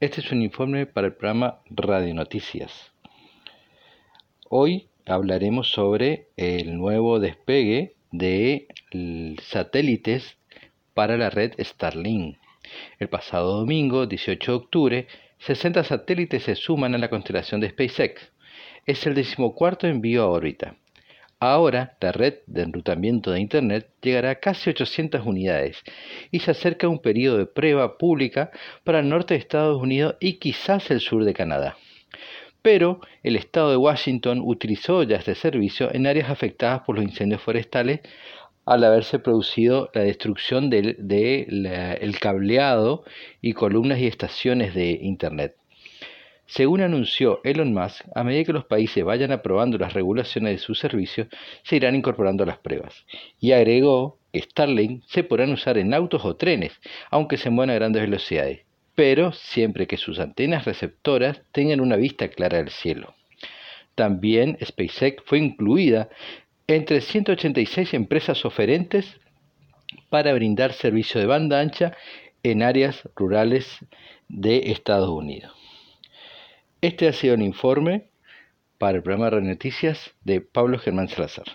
Este es un informe para el programa Radio Noticias. Hoy hablaremos sobre el nuevo despegue de satélites para la red Starlink. El pasado domingo, 18 de octubre, 60 satélites se suman a la constelación de SpaceX. Es el decimocuarto envío a órbita. Ahora, la red de enrutamiento de Internet llegará a casi 800 unidades y se acerca un periodo de prueba pública para el norte de Estados Unidos y quizás el sur de Canadá. Pero el estado de Washington utilizó ya este servicio en áreas afectadas por los incendios forestales al haberse producido la destrucción del de cableado y columnas y estaciones de Internet. Según anunció Elon Musk, a medida que los países vayan aprobando las regulaciones de su servicio, se irán incorporando a las pruebas. Y agregó que Starlink se podrán usar en autos o trenes, aunque se muevan a grandes velocidades, pero siempre que sus antenas receptoras tengan una vista clara del cielo. También SpaceX fue incluida entre 186 empresas oferentes para brindar servicio de banda ancha en áreas rurales de Estados Unidos. Este ha sido el informe para el programa de Noticias de Pablo Germán Salazar.